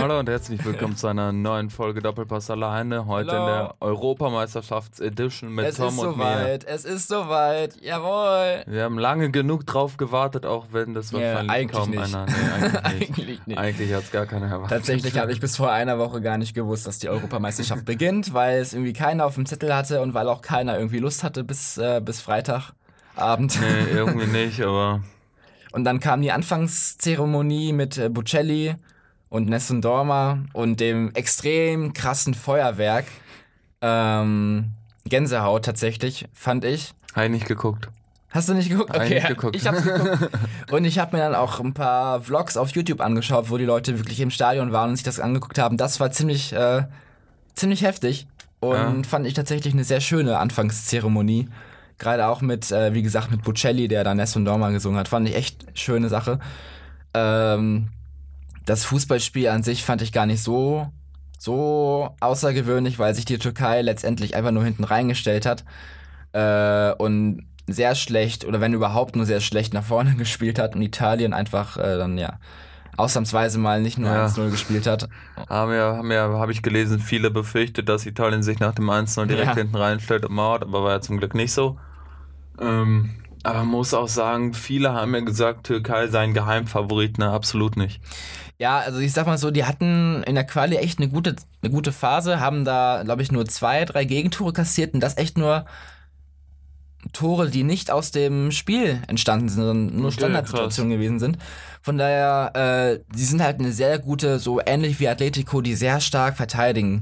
Hallo und herzlich willkommen zu einer neuen Folge Doppelpass alleine. Heute Hallo. in der Europameisterschafts-Edition mit Es Tom ist und mir. soweit, es ist soweit, jawohl. Wir haben lange genug drauf gewartet, auch wenn das Ja, wahrscheinlich eigentlich kaum nicht. einer. Nee, eigentlich nicht. Eigentlich nicht. Eigentlich hat es gar keiner erwartet. Tatsächlich habe ich bis vor einer Woche gar nicht gewusst, dass die Europameisterschaft beginnt, weil es irgendwie keiner auf dem Zettel hatte und weil auch keiner irgendwie Lust hatte bis, äh, bis Freitagabend. Nee, irgendwie nicht, aber Und dann kam die Anfangszeremonie mit äh, Bucelli und Nessun Dorma und dem extrem krassen Feuerwerk. Ähm, Gänsehaut tatsächlich, fand ich. habe ich nicht geguckt. Hast du nicht geguckt? Hab ich nicht geguckt. Ich hab's geguckt. Und ich habe mir dann auch ein paar Vlogs auf YouTube angeschaut, wo die Leute wirklich im Stadion waren und sich das angeguckt haben. Das war ziemlich, äh, ziemlich heftig. Und Ja. fand ich tatsächlich eine sehr schöne Anfangszeremonie. Gerade auch mit, äh, wie gesagt, mit Bocelli, der da Nessun Dorma gesungen hat. Fand ich echt schöne Sache. Ähm, das Fußballspiel an sich fand ich gar nicht so, so außergewöhnlich, weil sich die Türkei letztendlich einfach nur hinten reingestellt hat. Äh, und sehr schlecht, oder wenn überhaupt nur sehr schlecht nach vorne gespielt hat und Italien einfach äh, dann ja ausnahmsweise mal nicht nur Ja. 1-0 gespielt hat. Haben ja, haben ja, habe ich gelesen, viele befürchtet, dass Italien sich nach dem 1-0 direkt Ja. hinten reinstellt und mauert, aber war ja zum Glück nicht so. Ähm, aber man muss auch sagen, viele haben ja gesagt, Türkei sei ein Geheimfavorit, ne, absolut nicht. Ja, also ich sag mal so, die hatten in der Quali echt eine gute, eine gute Phase, haben da, glaube ich, nur zwei, drei Gegentore kassiert und das echt nur Tore, die nicht aus dem Spiel entstanden sind, sondern nur Okay, Standardsituationen gewesen sind. Von daher, äh, die sind halt eine sehr gute, so ähnlich wie Atletico, die sehr stark verteidigen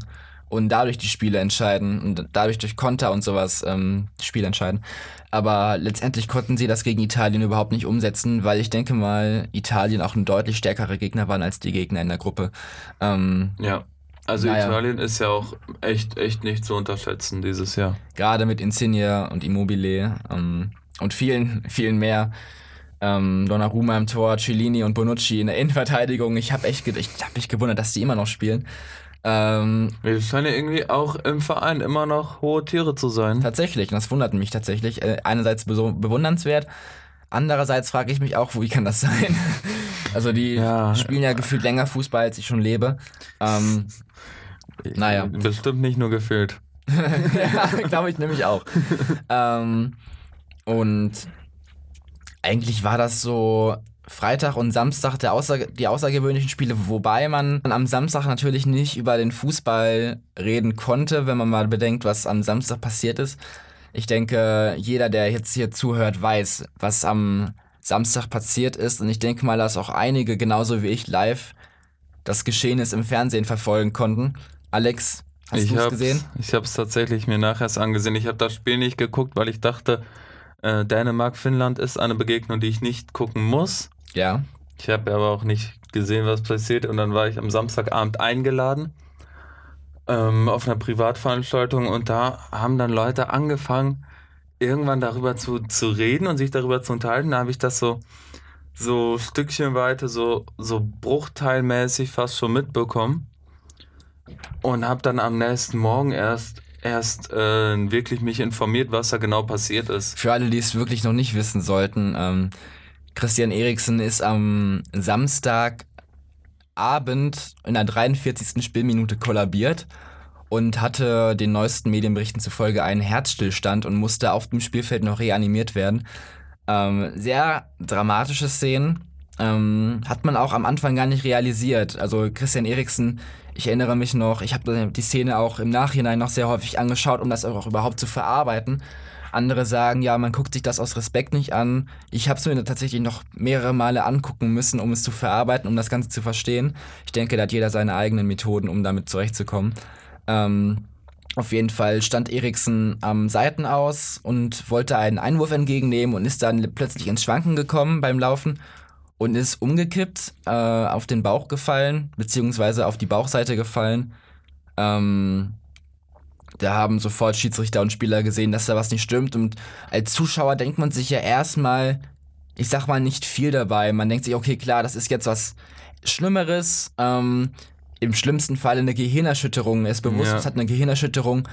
und dadurch die Spiele entscheiden und dadurch durch Konter und sowas ähm, die Spiele entscheiden. Aber letztendlich konnten sie das gegen Italien überhaupt nicht umsetzen, weil ich denke mal, Italien auch ein deutlich stärkerer Gegner waren als die Gegner in der Gruppe. Ähm, Ja. Also Naja. Italien ist ja auch echt, echt nicht zu unterschätzen dieses Jahr. Gerade mit Insigne und Immobile ähm, und vielen, vielen mehr. Ähm, Donnarumma im Tor, Cellini und Bonucci in der Innenverteidigung. Ich habe echt, ich hab mich gewundert, dass die immer noch spielen. Ähm, Wir scheinen ja irgendwie auch im Verein immer noch hohe Tiere zu sein. tatsächlich, das wundert mich tatsächlich. Äh, einerseits bewundernswert, andererseits frage ich mich auch, wie kann das sein? also die Ja. spielen ja gefühlt länger Fußball, als ich schon lebe. Ähm, naja. Bestimmt nicht nur gefühlt. ja, glaube ich nämlich auch. ähm, und eigentlich war das so Freitag und Samstag der außer die außergewöhnlichen Spiele, wobei man am Samstag natürlich nicht über den Fußball reden konnte, wenn man mal bedenkt, was am Samstag passiert ist. Ich denke, jeder, der jetzt hier zuhört, weiß, was am Samstag passiert ist. Und ich denke mal, dass auch einige, genauso wie ich, live das Geschehnis im Fernsehen verfolgen konnten. Alex, hast ich du es gesehen? Ich habe es tatsächlich mir nachher erst angesehen. Ich habe das Spiel nicht geguckt, weil ich dachte, äh, Dänemark-Finnland ist eine Begegnung, die ich nicht gucken muss. Ja. Ich habe aber auch nicht gesehen, was passiert. Und dann war ich am Samstagabend eingeladen ähm, auf einer Privatveranstaltung und da haben dann Leute angefangen, irgendwann darüber zu, zu reden und sich darüber zu unterhalten. Da habe ich das so, so stückchenweise, so, so bruchteilmäßig fast schon mitbekommen. Und habe dann am nächsten Morgen erst, erst äh, wirklich mich informiert, was da genau passiert ist. Für alle, die es wirklich noch nicht wissen sollten, ähm, Christian Eriksen ist am Samstagabend in der 43. Spielminute kollabiert und hatte den neuesten Medienberichten zufolge einen Herzstillstand und musste auf dem Spielfeld noch reanimiert werden. Ähm, sehr dramatische Szenen. Ähm, hat man auch am Anfang gar nicht realisiert. Also Christian Eriksen, ich erinnere mich noch, ich habe die Szene auch im Nachhinein noch sehr häufig angeschaut, um das auch überhaupt zu verarbeiten. Andere sagen, ja, man guckt sich das aus Respekt nicht an. Ich habe es mir tatsächlich noch mehrere Male angucken müssen, um es zu verarbeiten, um das Ganze zu verstehen. Ich denke, da hat jeder seine eigenen Methoden, um damit zurechtzukommen. Ähm, auf jeden Fall stand Eriksen am Seiten aus und wollte einen Einwurf entgegennehmen und ist dann plötzlich ins Schwanken gekommen beim Laufen und ist umgekippt, äh, auf den Bauch gefallen, beziehungsweise auf die Bauchseite gefallen. Ähm, da haben sofort Schiedsrichter und Spieler gesehen, dass da was nicht stimmt. Und als Zuschauer denkt man sich ja erstmal, ich sag mal, nicht viel dabei. Man denkt sich, okay, klar, das ist jetzt was Schlimmeres. Ähm, Im schlimmsten Fall eine Gehirnerschütterung. Er ist bewusst, Ja. es hat eine Gehirnerschütterung.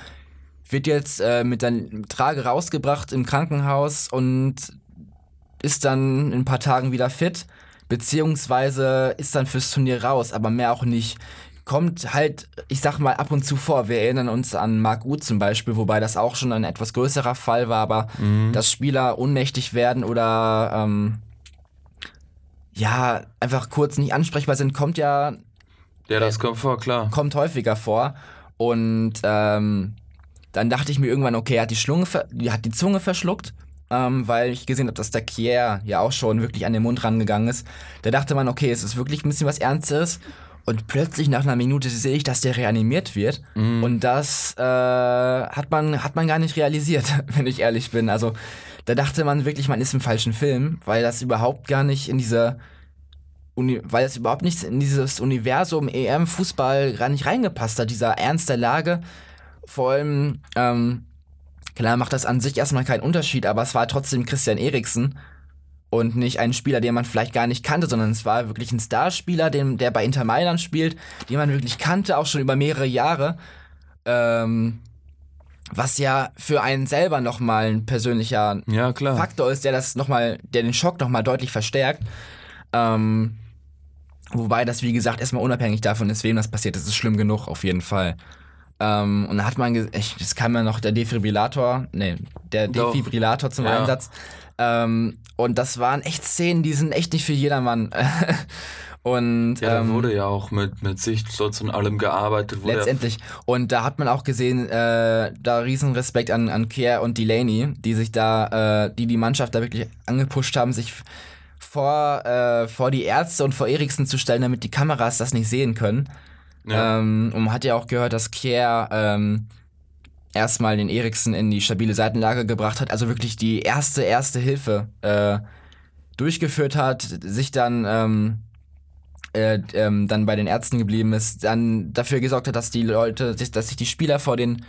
Wird jetzt äh, mit der Trage rausgebracht im Krankenhaus und ist dann in ein paar Tagen wieder fit. beziehungsweise ist dann fürs Turnier raus, aber mehr auch nicht. Kommt halt, ich sag mal, ab und zu vor. Wir erinnern uns an Marc Uth zum Beispiel, wobei das auch schon ein etwas größerer Fall war, aber Mhm. dass Spieler ohnmächtig werden oder ähm, ja, einfach kurz nicht ansprechbar sind, kommt ja Ja, das kommt vor, klar. kommt häufiger vor. Und ähm, dann dachte ich mir irgendwann, okay, er hat die, Schlunge die, hat die Zunge verschluckt, ähm, weil ich gesehen habe, dass der Kier ja auch schon wirklich an den Mund rangegangen ist. Da dachte man, okay, es ist wirklich ein bisschen was Ernstes. Und plötzlich nach einer Minute sehe ich, dass der reanimiert wird. Und das äh, hat, man, hat man gar nicht realisiert, wenn ich ehrlich bin. Also da dachte man wirklich, man ist im falschen Film, weil das überhaupt gar nicht in diese Uni weil es überhaupt nicht in dieses Universum EM-Fußball gar nicht reingepasst hat, dieser Ernst der Lage. Vor allem, ähm, klar macht das an sich erstmal keinen Unterschied, aber es war trotzdem Christian Eriksen und nicht ein Spieler, den man vielleicht gar nicht kannte, sondern es war wirklich ein Starspieler, den, der bei Inter Mailand spielt, den man wirklich kannte, auch schon über mehrere Jahre. Ähm, was ja für einen selber nochmal ein persönlicher Ja. Faktor ist, der das noch mal, der den Schock nochmal deutlich verstärkt. Ähm, wobei das, wie gesagt, erstmal unabhängig davon ist, wem das passiert. Das ist schlimm genug, auf jeden Fall. Ähm, und da hat man, ich, es kam ja noch der Defibrillator, nee, der Doch. Defibrillator zum Ja. Einsatz. Ähm, und das waren echt Szenen, die sind echt nicht für jedermann. und Ja, da ähm, wurde ja auch mit, mit Sichtschutz und allem gearbeitet. Letztendlich. Und da hat man auch gesehen, äh, da riesen Respekt an, an Kier und Delaney, die sich da, äh, die die Mannschaft da wirklich angepusht haben, sich vor, äh, vor die Ärzte und vor Eriksen zu stellen, damit die Kameras das nicht sehen können. Ja. Ähm, und man hat ja auch gehört, dass Kier ähm, erstmal den Eriksen in die stabile Seitenlage gebracht hat, also wirklich die erste, erste Hilfe äh, durchgeführt hat, sich dann ähm, äh, ähm, dann bei den Ärzten geblieben ist, dann dafür gesorgt hat, dass die Leute, dass sich die Spieler vor den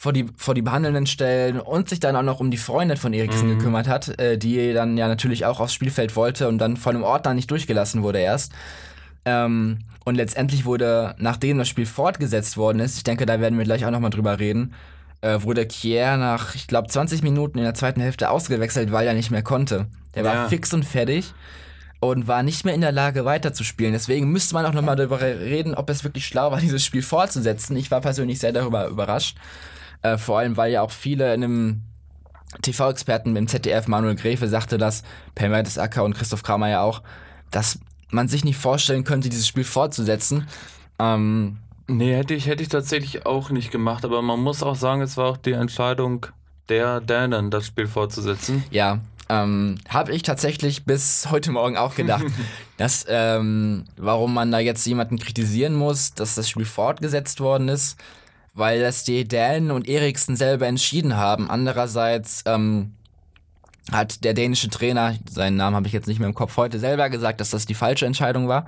vor die, vor die Behandelnden stellen und sich dann auch noch um die Freundin von Eriksen Mhm. gekümmert hat, äh, die dann ja natürlich auch aufs Spielfeld wollte und dann von einem Ordner nicht durchgelassen wurde erst. Ähm, und letztendlich wurde, nachdem das Spiel fortgesetzt worden ist, ich denke, da werden wir gleich auch nochmal drüber reden, äh, wurde Kier nach, ich glaube, 20 Minuten in der zweiten Hälfte ausgewechselt, weil er nicht mehr konnte. Der war Ja. fix und fertig und war nicht mehr in der Lage weiterzuspielen. Deswegen müsste man auch nochmal darüber reden, ob es wirklich schlau war, dieses Spiel fortzusetzen. Ich war persönlich sehr darüber überrascht. Äh, vor allem, weil ja auch viele in einem TV-Experten im ZDF, Manuel Gräfe, sagte das, Per Mertesacker und Christoph Kramer ja auch, dass man sich nicht vorstellen könnte, dieses Spiel fortzusetzen. Ähm, Nee, hätte ich, hätte ich tatsächlich auch nicht gemacht, aber man muss auch sagen, es war auch die Entscheidung der Dänen, das Spiel fortzusetzen. Ja, ähm, habe ich tatsächlich bis heute Morgen auch gedacht, dass ähm, warum man da jetzt jemanden kritisieren muss, dass das Spiel fortgesetzt worden ist, weil das die Dänen und Eriksen selber entschieden haben. Andererseits ähm, hat der dänische Trainer, seinen Namen habe ich jetzt nicht mehr im Kopf, heute selber gesagt, dass das die falsche Entscheidung war,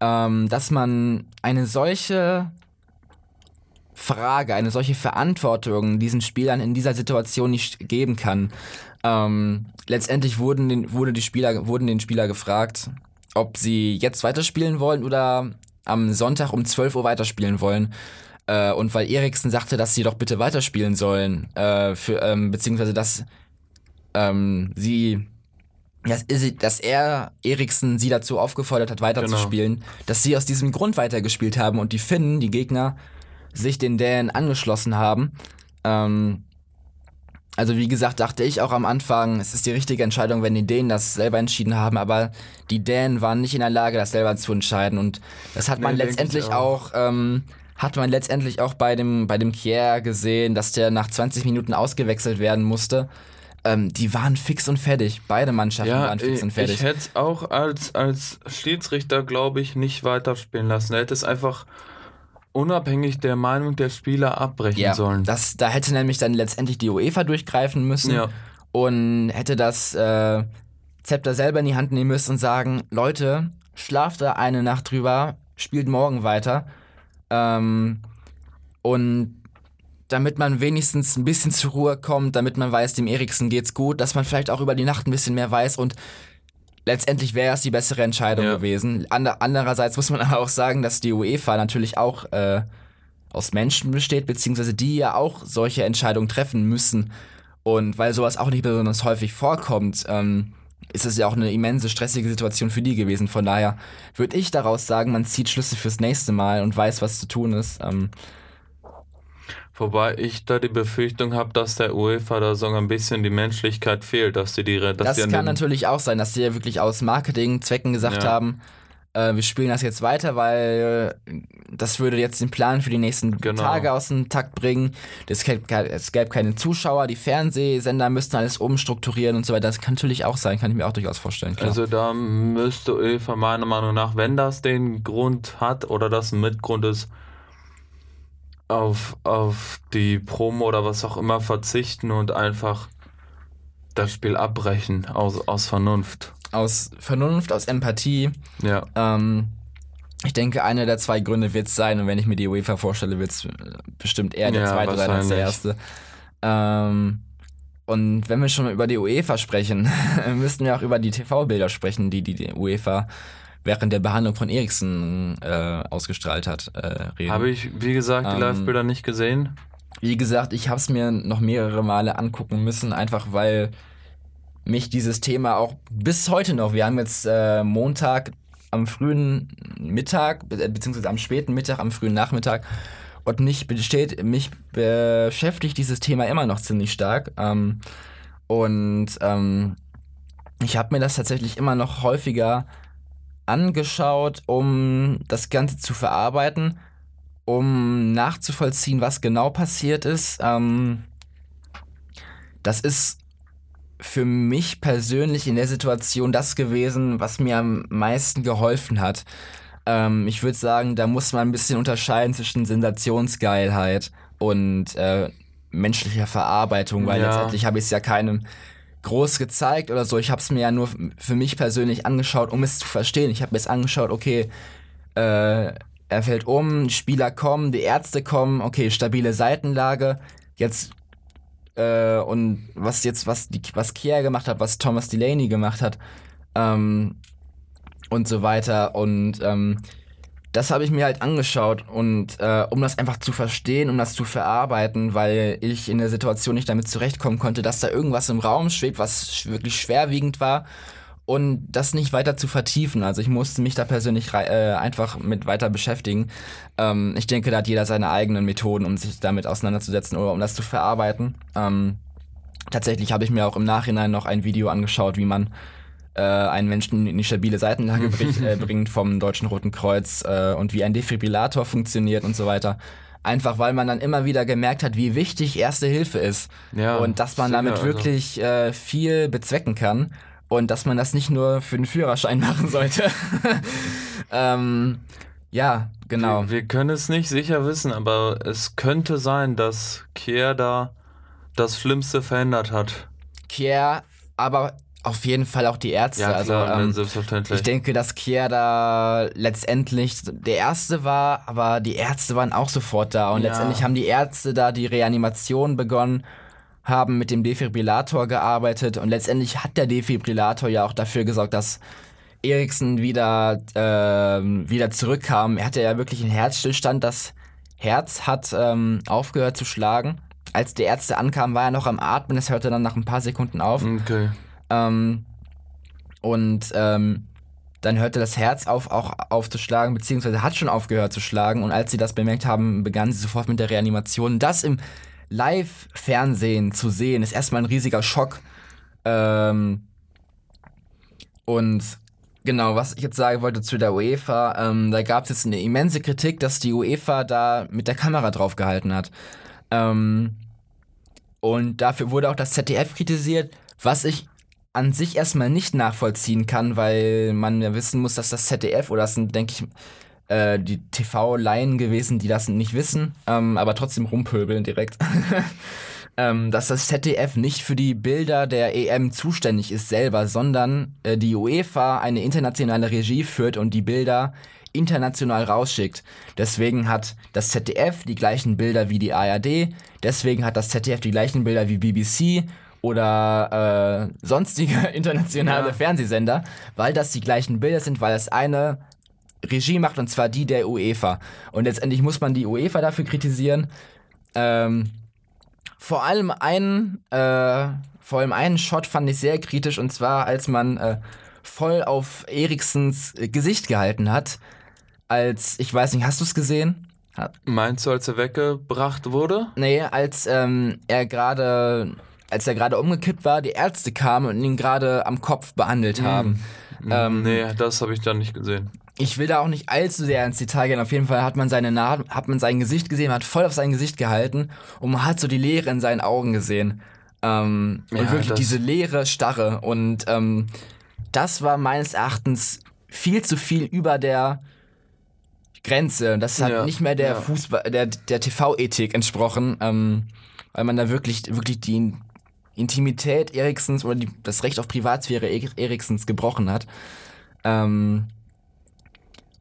ähm, dass man eine solche Frage, eine solche Verantwortung diesen Spielern in dieser Situation nicht geben kann. Ähm, letztendlich wurden, den, wurde die Spieler, wurden den Spieler gefragt, ob sie jetzt weiterspielen wollen oder am Sonntag um 12 Uhr weiterspielen wollen. Äh, und weil Eriksen sagte, dass sie doch bitte weiterspielen sollen, äh, für, ähm, beziehungsweise dass ähm, sie, dass, dass er Eriksen sie dazu aufgefordert hat, weiterzuspielen, dass sie aus diesem Grund weitergespielt haben und die Finnen, die Gegner, sich den Dänen angeschlossen haben. Ähm, also wie gesagt, dachte ich auch am Anfang, es ist die richtige Entscheidung, wenn die Dänen das selber entschieden haben, aber die Dänen waren nicht in der Lage, das selber zu entscheiden und das hat Nee, man letztendlich auch. auch, ähm, hat man letztendlich auch bei dem, bei dem Kier gesehen, dass der nach 20 Minuten ausgewechselt werden musste. Ähm, die waren fix und fertig. Beide Mannschaften Ja, waren fix ich, und fertig. ich hätte es auch als, als Schiedsrichter, glaube ich, nicht weiterspielen lassen. Er hätte es einfach unabhängig der Meinung der Spieler abbrechen ja, sollen. das, da hätte nämlich dann letztendlich die UEFA durchgreifen müssen Ja. und hätte das äh, Zepter selber in die Hand nehmen müssen und sagen, Leute, schlaft da eine Nacht drüber, spielt morgen weiter. Ähm, und damit man wenigstens ein bisschen zur Ruhe kommt, damit man weiß, dem Eriksen geht's gut, dass man vielleicht auch über die Nacht ein bisschen mehr weiß und letztendlich wäre es die bessere Entscheidung Ja. gewesen. Ander andererseits muss man aber auch sagen, dass die UEFA natürlich auch äh, aus Menschen besteht, beziehungsweise die ja auch solche Entscheidungen treffen müssen. Und weil sowas auch nicht besonders häufig vorkommt, ähm, ist es ja auch eine immense stressige Situation für die gewesen. Von daher würde ich daraus sagen, man zieht Schlüsse fürs nächste Mal und weiß, was zu tun ist. Ähm, Wobei ich da die Befürchtung habe, dass der UEFA da sogar ein bisschen die Menschlichkeit fehlt, dass die die. Dass das die kann natürlich auch sein, dass die ja wirklich aus Marketingzwecken gesagt Ja. haben, äh, wir spielen das jetzt weiter, weil das würde jetzt den Plan für die nächsten Genau. Tage aus dem Takt bringen. Es gäbe, es gäbe keine Zuschauer, die Fernsehsender müssten alles umstrukturieren und so weiter. Das kann natürlich auch sein, kann ich mir auch durchaus vorstellen. Klar. Also da müsste UEFA meiner Meinung nach, wenn das den Grund hat oder das ein Mitgrund ist, auf, auf die Promo oder was auch immer verzichten und einfach das Spiel abbrechen aus, aus Vernunft. aus Vernunft, aus Empathie. Ja. Ähm, ich denke, einer der zwei Gründe wird es sein, und wenn ich mir die UEFA vorstelle, wird es bestimmt eher der Ja, zweite sein als der erste. Ähm, und wenn wir schon über die UEFA sprechen, müssten wir auch über die TV-Bilder sprechen, die die UEFA während der Behandlung von Eriksen äh, ausgestrahlt hat. Äh, reden. Habe ich, wie gesagt, die Ähm, Live-Bilder nicht gesehen. Wie gesagt, ich habe es mir noch mehrere Male angucken müssen, einfach weil mich dieses Thema auch bis heute noch, wir haben jetzt äh, Montag am frühen Mittag, be- beziehungsweise am späten Mittag, am frühen Nachmittag, und mich besteht, mich beschäftigt dieses Thema immer noch ziemlich stark. Ähm, und ähm, ich habe mir das tatsächlich immer noch häufiger angeschaut, um das Ganze zu verarbeiten um nachzuvollziehen, was genau passiert ist. Ähm, das ist für mich persönlich in der Situation das gewesen, was mir am meisten geholfen hat. Ähm, ich würde sagen, da muss man ein bisschen unterscheiden zwischen Sensationsgeilheit und äh, menschlicher Verarbeitung, weil Ja. letztendlich habe ich es ja keinem groß gezeigt oder so. Ich habe es mir ja nur für mich persönlich angeschaut, um es zu verstehen. Ich habe mir es angeschaut, okay, äh, er fällt um, Spieler kommen, die Ärzte kommen, okay, stabile Seitenlage. Jetzt äh, und was jetzt, was die, was Kier gemacht hat, was Thomas Delaney gemacht hat, ähm, und so weiter. Und ähm, das habe ich mir halt angeschaut und äh, um das einfach zu verstehen, um das zu verarbeiten, weil ich in der Situation nicht damit zurechtkommen konnte, dass da irgendwas im Raum schwebt, was wirklich schwerwiegend war und das nicht weiter zu vertiefen. Also ich musste mich da persönlich äh, einfach mit weiter beschäftigen. Ähm, ich denke, da hat jeder seine eigenen Methoden, um sich damit auseinanderzusetzen oder um das zu verarbeiten. Ähm, tatsächlich habe ich mir auch im Nachhinein noch ein Video angeschaut, wie man äh, einen Menschen in die stabile Seitenlage bringt, äh, bringt vom Deutschen Roten Kreuz äh, und wie ein Defibrillator funktioniert und so weiter. Einfach weil man dann immer wieder gemerkt hat, wie wichtig Erste Hilfe ist. Ja, und dass man sicher, damit also. wirklich äh, viel bezwecken kann. Und dass man das nicht nur für den Führerschein machen sollte. ähm, ja, genau. Wir, wir können es nicht sicher wissen, aber es könnte sein, dass Kier da das Schlimmste verändert hat. Kier, aber auf jeden Fall auch die Ärzte. Ja, klar, also, ähm, selbstverständlich. Ich denke, dass Kier da letztendlich der Erste war, aber die Ärzte waren auch sofort da. Und Ja. letztendlich haben die Ärzte da die Reanimation begonnen, haben mit dem Defibrillator gearbeitet und letztendlich hat der Defibrillator ja auch dafür gesorgt, dass Eriksen wieder, ähm, wieder zurückkam. Er hatte ja wirklich einen Herzstillstand. Das Herz hat ähm, aufgehört zu schlagen. Als die Ärzte ankamen, war er noch am Atmen. Es hörte dann nach ein paar Sekunden auf. okay. Ähm, und ähm, dann hörte das Herz auf, auch aufzuschlagen, beziehungsweise hat schon aufgehört zu schlagen. Und als sie das bemerkt haben, begannen sie sofort mit der Reanimation. Das im Live-Fernsehen zu sehen, ist erstmal ein riesiger Schock. Ähm, und genau, was ich jetzt sagen wollte zu der UEFA, ähm, da gab es jetzt eine immense Kritik, dass die UEFA da mit der Kamera drauf gehalten hat. Ähm, und dafür wurde auch das ZDF kritisiert, was ich an sich erstmal nicht nachvollziehen kann, weil man ja wissen muss, dass das ZDF, oder das sind, denke ich, äh, die TV-Laien gewesen, die das nicht wissen, ähm, aber trotzdem rumpöbeln direkt. ähm, dass das ZDF nicht für die Bilder der EM zuständig ist selber, sondern äh, die UEFA eine internationale Regie führt und die Bilder international rausschickt. Deswegen hat das ZDF die gleichen Bilder wie die ARD, deswegen hat das ZDF die gleichen Bilder wie BBC oder äh, sonstige internationale Ja. Fernsehsender, weil das die gleichen Bilder sind, weil es eine Regie macht und zwar die der UEFA. Und letztendlich muss man die UEFA dafür kritisieren, ähm, vor allem einen, äh, vor allem einen Shot fand ich sehr kritisch und zwar, als man äh, voll auf Eriksens äh, Gesicht gehalten hat. Als, ich weiß nicht, hast du es gesehen? Meinst du, als er weggebracht wurde? Nee, als ähm, er gerade, als er gerade umgekippt war, die Ärzte kamen und ihn gerade am Kopf behandelt haben. Ähm, nee, das habe ich dann nicht gesehen. Ich will da auch nicht allzu sehr ins Detail gehen. Auf jeden Fall hat man seine Narben, hat man sein Gesicht gesehen, hat voll auf sein Gesicht gehalten und man hat so die Leere in seinen Augen gesehen. Ähm, und Ja, wirklich das- diese leere Starre. Und ähm, das war meines Erachtens viel zu viel über der Grenze. Das hat Ja, nicht mehr der ja. Fußball, der, der TV-Ethik entsprochen, ähm, weil man da wirklich, wirklich die Intimität Eriksens oder die, das Recht auf Privatsphäre Er- Eriksens gebrochen hat. Ähm,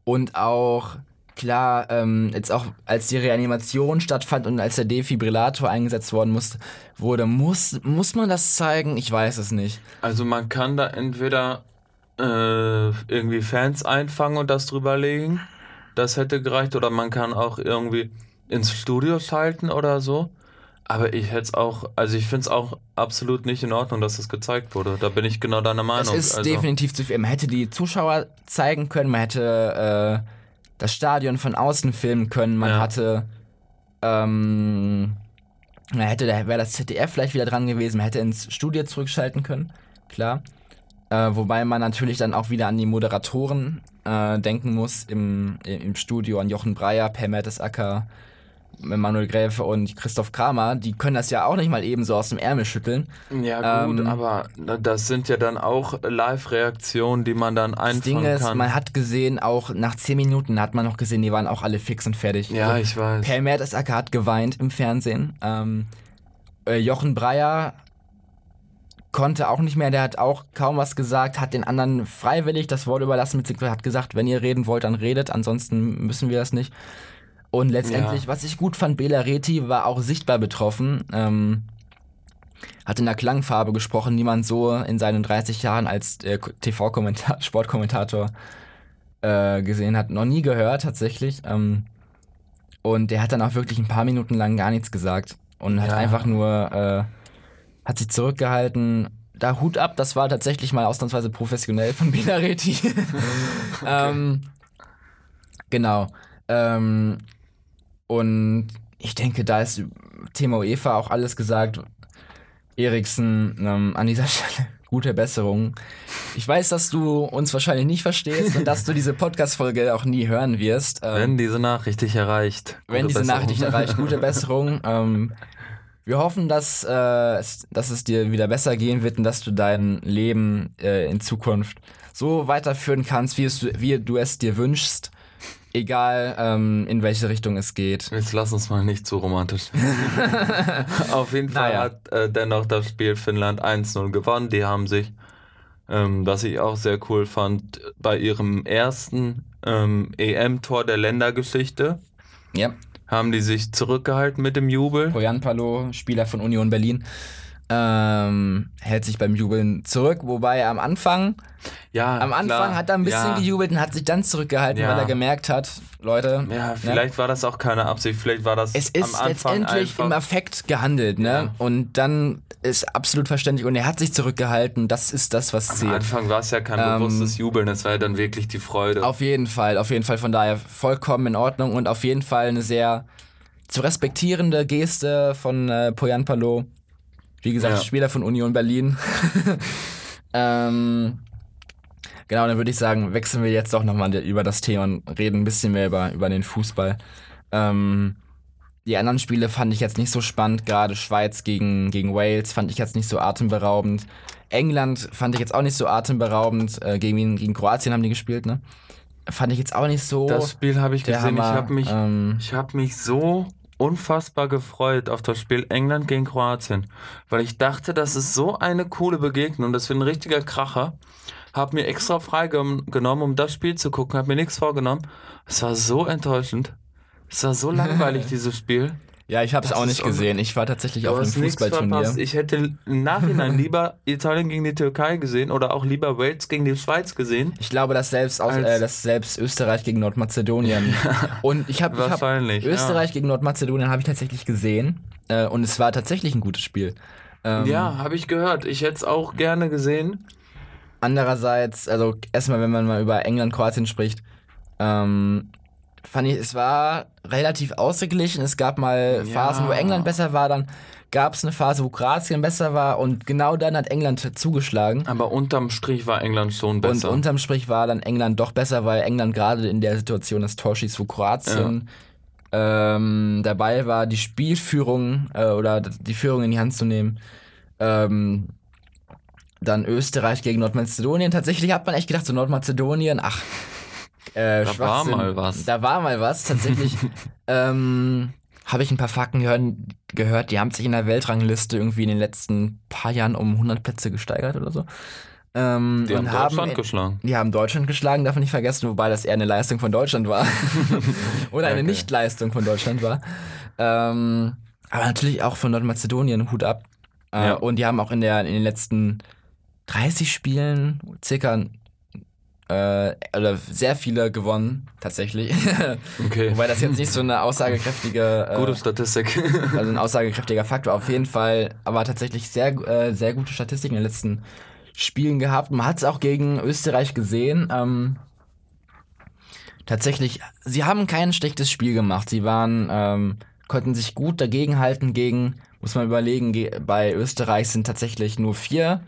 und auch, klar, ähm, jetzt auch als die Reanimation stattfand und als der Defibrillator eingesetzt worden muss, wurde, muss, muss man das zeigen? Ich weiß es nicht. Also man kann da entweder äh, irgendwie Fans einfangen und das drüberlegen. Das hätte gereicht. Oder man kann auch irgendwie ins Studio schalten oder so. Aber ich hätte es auch, also ich finde es auch absolut nicht in Ordnung, dass das gezeigt wurde. Da bin ich genau deiner Es Meinung. ist also, definitiv zu viel. Man hätte die Zuschauer zeigen können, man hätte äh, das Stadion von außen filmen können, man Ja. hatte. Ähm, man hätte, da wäre das ZDF vielleicht wieder dran gewesen, man hätte ins Studio zurückschalten können, klar. Äh, wobei man natürlich dann auch wieder an die Moderatoren äh, denken muss im, im Studio, an Jochen Breyer, Per Mertesacker, Manuel Gräfe und Christoph Kramer. Die können das ja auch nicht mal eben so aus dem Ärmel schütteln. Ja gut, Ähm, aber das sind ja dann auch Live-Reaktionen, die man dann Das einfangen Ding ist, kann. man hat gesehen, auch nach 10 Minuten hat man noch gesehen, die waren auch alle fix und fertig. ja, ich weiß. Per Mertesacker hat geweint im Fernsehen. Ähm, äh, Jochen Breyer konnte auch nicht mehr, der hat auch kaum was gesagt, hat den anderen freiwillig das Wort überlassen, hat gesagt, wenn ihr reden wollt, dann redet, ansonsten müssen wir das nicht. Und letztendlich, Ja. was ich gut fand, Bela Reti war auch sichtbar betroffen. Ähm, hat in der Klangfarbe gesprochen, die man so in seinen 30 Jahren als äh, TV-Kommentator, Sportkommentator äh, gesehen hat. Noch nie gehört, tatsächlich. Ähm, und der hat dann auch wirklich ein paar Minuten lang gar nichts gesagt. Und hat Ja. einfach nur, äh, hat sich zurückgehalten. Da Hut ab, das war tatsächlich mal ausnahmsweise professionell von Bela Reti. ähm, genau. Ähm, und ich denke, da ist Thema UEFA auch alles gesagt. Eriksen, ähm, an dieser Stelle gute Besserung. Ich weiß, dass du uns wahrscheinlich nicht verstehst und dass du diese Podcast-Folge auch nie hören wirst. Ähm, Wenn diese Nachricht dich erreicht. wenn diese Besserung. Nachricht dich erreicht, gute Besserung. Ähm, wir hoffen, dass, äh, es, dass es dir wieder besser gehen wird und dass du dein Leben äh, in Zukunft so weiterführen kannst, wie, es, wie du es dir wünschst. Egal, ähm, in welche Richtung es geht. Jetzt lass uns mal nicht zu romantisch. Auf jeden Fall Naja. hat äh, dennoch das Spiel Finnland 1-0 gewonnen. Die haben sich, ähm, was ich auch sehr cool fand, bei ihrem ersten ähm, EM-Tor der Ländergeschichte Ja, haben die sich zurückgehalten mit dem Jubel. Bojan Palo, Spieler von Union Berlin, ähm, hält sich beim Jubeln zurück, wobei er am Anfang, Ja, am Anfang klar. hat er ein bisschen ja. gejubelt und hat sich dann zurückgehalten, Ja. weil er gemerkt hat, Leute, Ja, vielleicht war das auch keine Absicht. Vielleicht war das Es ist am Anfang letztendlich einfach. im Affekt gehandelt, ne? Und dann ist absolut verständlich und er hat sich zurückgehalten. Das ist das, was Am zählt. Anfang war es ja kein Ähm, bewusstes Jubeln, es war ja dann wirklich die Freude. Auf jeden Fall, auf jeden Fall. Von daher vollkommen in Ordnung und auf jeden Fall eine sehr zu respektierende Geste von äh, Poyan Palo. Wie gesagt, Ja. Spieler von Union Berlin. ähm, genau, dann würde ich sagen, wechseln wir jetzt doch nochmal über das Thema und reden ein bisschen mehr über, über den Fußball. Ähm, die anderen Spiele fand ich jetzt nicht so spannend, gerade Schweiz gegen, gegen Wales fand ich jetzt nicht so atemberaubend. England fand ich jetzt auch nicht so atemberaubend. Äh, gegen, gegen Kroatien haben die gespielt, ne? Fand ich jetzt auch nicht so. das Spiel habe ich gesehen. Ich Hammer. habe mich, ähm, ich habe mich so unfassbar gefreut auf das Spiel England gegen Kroatien, weil ich dachte, das ist so eine coole Begegnung, das wird ein richtiger Kracher. Hab mir extra freigenommen, um das Spiel zu gucken, hab mir nichts vorgenommen. Es war so enttäuschend. Es war so langweilig, dieses Spiel. Ja, ich habe es auch nicht gesehen. Ich war tatsächlich auf einem Fußballturnier. Ich hätte im Nachhinein lieber Italien gegen die Türkei gesehen oder auch lieber Wales gegen die Schweiz gesehen. Ich glaube, dass selbst, aus, äh, dass selbst Österreich gegen Nordmazedonien. Und ich habe hab. Österreich gegen Nordmazedonien habe ich tatsächlich gesehen. Äh, und es war tatsächlich ein gutes Spiel. Ähm, Ja, ja habe ich gehört. Ich hätte es auch gerne gesehen. Andererseits, also erstmal, wenn man mal über England, Kroatien spricht, ähm, fand ich, es war relativ ausgeglichen. Es gab mal Ja. Phasen, wo England besser war, dann gab es eine Phase, wo Kroatien besser war und genau dann hat England zugeschlagen. Aber unterm Strich war England schon Und besser. unterm Strich war dann England doch besser, weil England gerade in der Situation das Tor schießt, wo Kroatien ähm, dabei war, die Spielführung äh, oder die Führung in die Hand zu nehmen. Ähm, dann Österreich gegen Nordmazedonien. Tatsächlich hat man echt gedacht, so Nordmazedonien, ach, äh, Da war mal was. Da war mal was. Tatsächlich ähm, habe ich ein paar Fakten gehört, gehört, die haben sich in der Weltrangliste irgendwie in den letzten paar Jahren um 100 Plätze gesteigert oder so. Ähm, die haben Deutschland geschlagen. die haben Deutschland geschlagen, darf man nicht vergessen, wobei das eher eine Leistung von Deutschland war. Oder eine Okay. Nichtleistung von Deutschland war. Ähm, aber natürlich auch von Nordmazedonien, Hut ab. Äh, Ja. Und die haben auch in, der, in den letzten 30 Spielen circa äh, oder sehr viele gewonnen, tatsächlich. Okay. Wobei das jetzt nicht so eine aussagekräftige äh, Gute Statistik. also ein aussagekräftiger Faktor auf jeden Fall, aber tatsächlich sehr, äh, sehr gute Statistiken in den letzten Spielen gehabt. Man hat es auch gegen Österreich gesehen. Ähm, tatsächlich, sie haben kein schlechtes Spiel gemacht. Sie waren, ähm, konnten sich gut dagegenhalten gegen, muss man überlegen, ge bei Österreich sind tatsächlich nur vier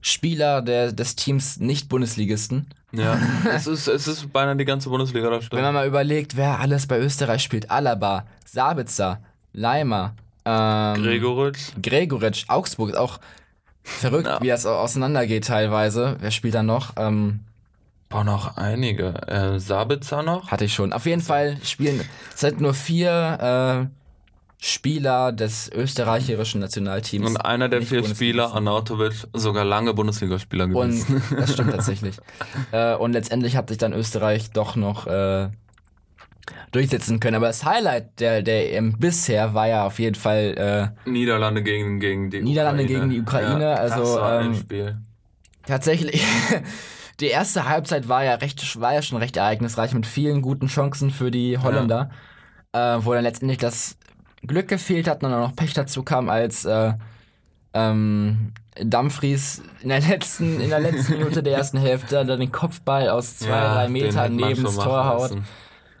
Spieler der, des Teams nicht Bundesligisten. ja. Es ist, es ist beinahe die ganze Bundesliga, das Wenn stimmt. man mal überlegt, wer alles bei Österreich spielt, Alaba, Sabitzer, Leimer, ähm, Gregoritsch. Gregoritsch, Augsburg ist auch verrückt, Ja. wie das au- auseinandergeht teilweise. Wer spielt da noch? Ähm, Boah, noch einige. Äh, Sabitzer noch? hatte ich schon. Auf jeden Fall spielen, es sind nur vier äh, Spieler des österreichischen Nationalteams. Und einer der vier. Spieler, Arnautovic, sogar lange Bundesligaspieler Und gewesen. das stimmt tatsächlich. äh, und letztendlich hat sich dann Österreich doch noch äh, durchsetzen können. Aber das Highlight der, der EM bisher war ja auf jeden Fall äh, Niederlande gegen, gegen die Niederlande Ukraine. gegen die Ukraine, also, das war ein ähm, Spiel. Tatsächlich. Die erste Halbzeit war ja recht, war ja schon recht ereignisreich mit vielen guten Chancen für die Holländer, äh, wo dann letztendlich das Glück gefehlt hat und dann noch Pech dazu kam, als äh, ähm, Dumfries in der letzten, in der letzten Minute der ersten Hälfte dann den Kopfball aus zwei, Ja, drei Metern neben das Tor haut.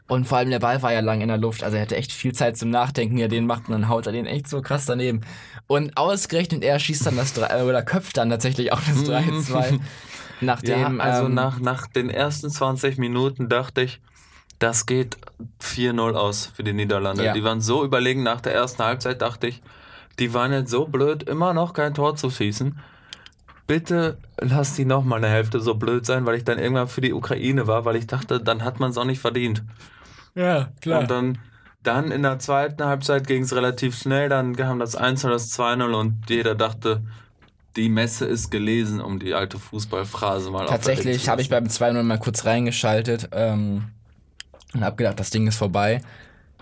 Und vor allem der Ball war ja lang in der Luft, also er hatte echt viel Zeit zum Nachdenken, er den macht und dann haut er den echt so krass daneben. Und ausgerechnet er schießt dann das 3, oder köpft dann tatsächlich auch das 3-2. Nachdem, Ja, also ähm, nach, nach den ersten 20 Minuten dachte ich, das geht 4-0 aus für die Niederlande. Ja. Die waren so überlegen nach der ersten Halbzeit, dachte ich, die waren jetzt so blöd, immer noch kein Tor zu schießen. Bitte lass die noch mal eine Hälfte so blöd sein, weil ich dann irgendwann für die Ukraine war, weil ich dachte, dann hat man es auch nicht verdient. Ja, Und dann, dann in der zweiten Halbzeit ging es relativ schnell, dann kam das 1 das 2-0 und jeder dachte, die Messe ist gelesen, um die alte Fußballphrase mal Tatsächlich habe ich beim 2-0 mal kurz reingeschaltet ähm, und habe gedacht, das Ding ist vorbei.